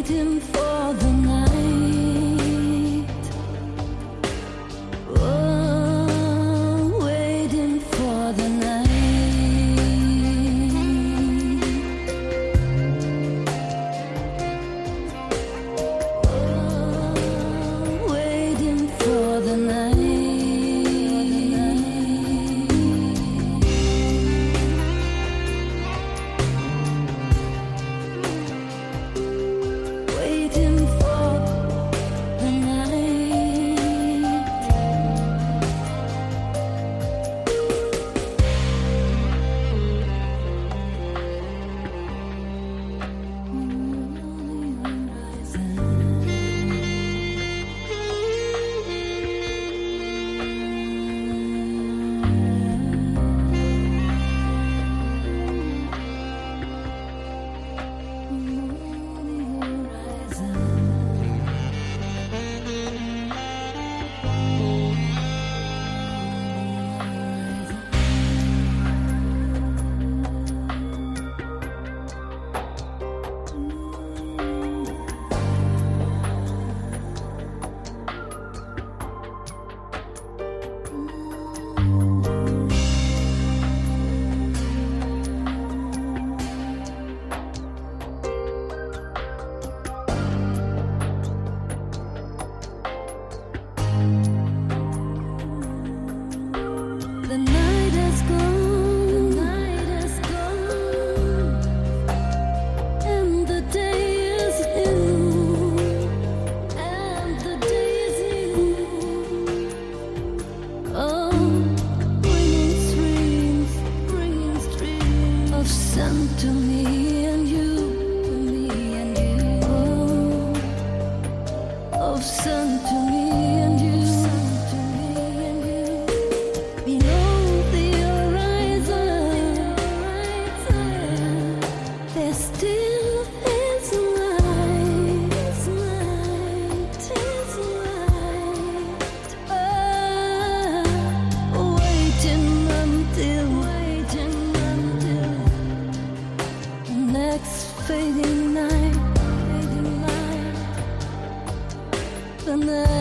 waiting for until, waiting until the next fading night, fading night, the next.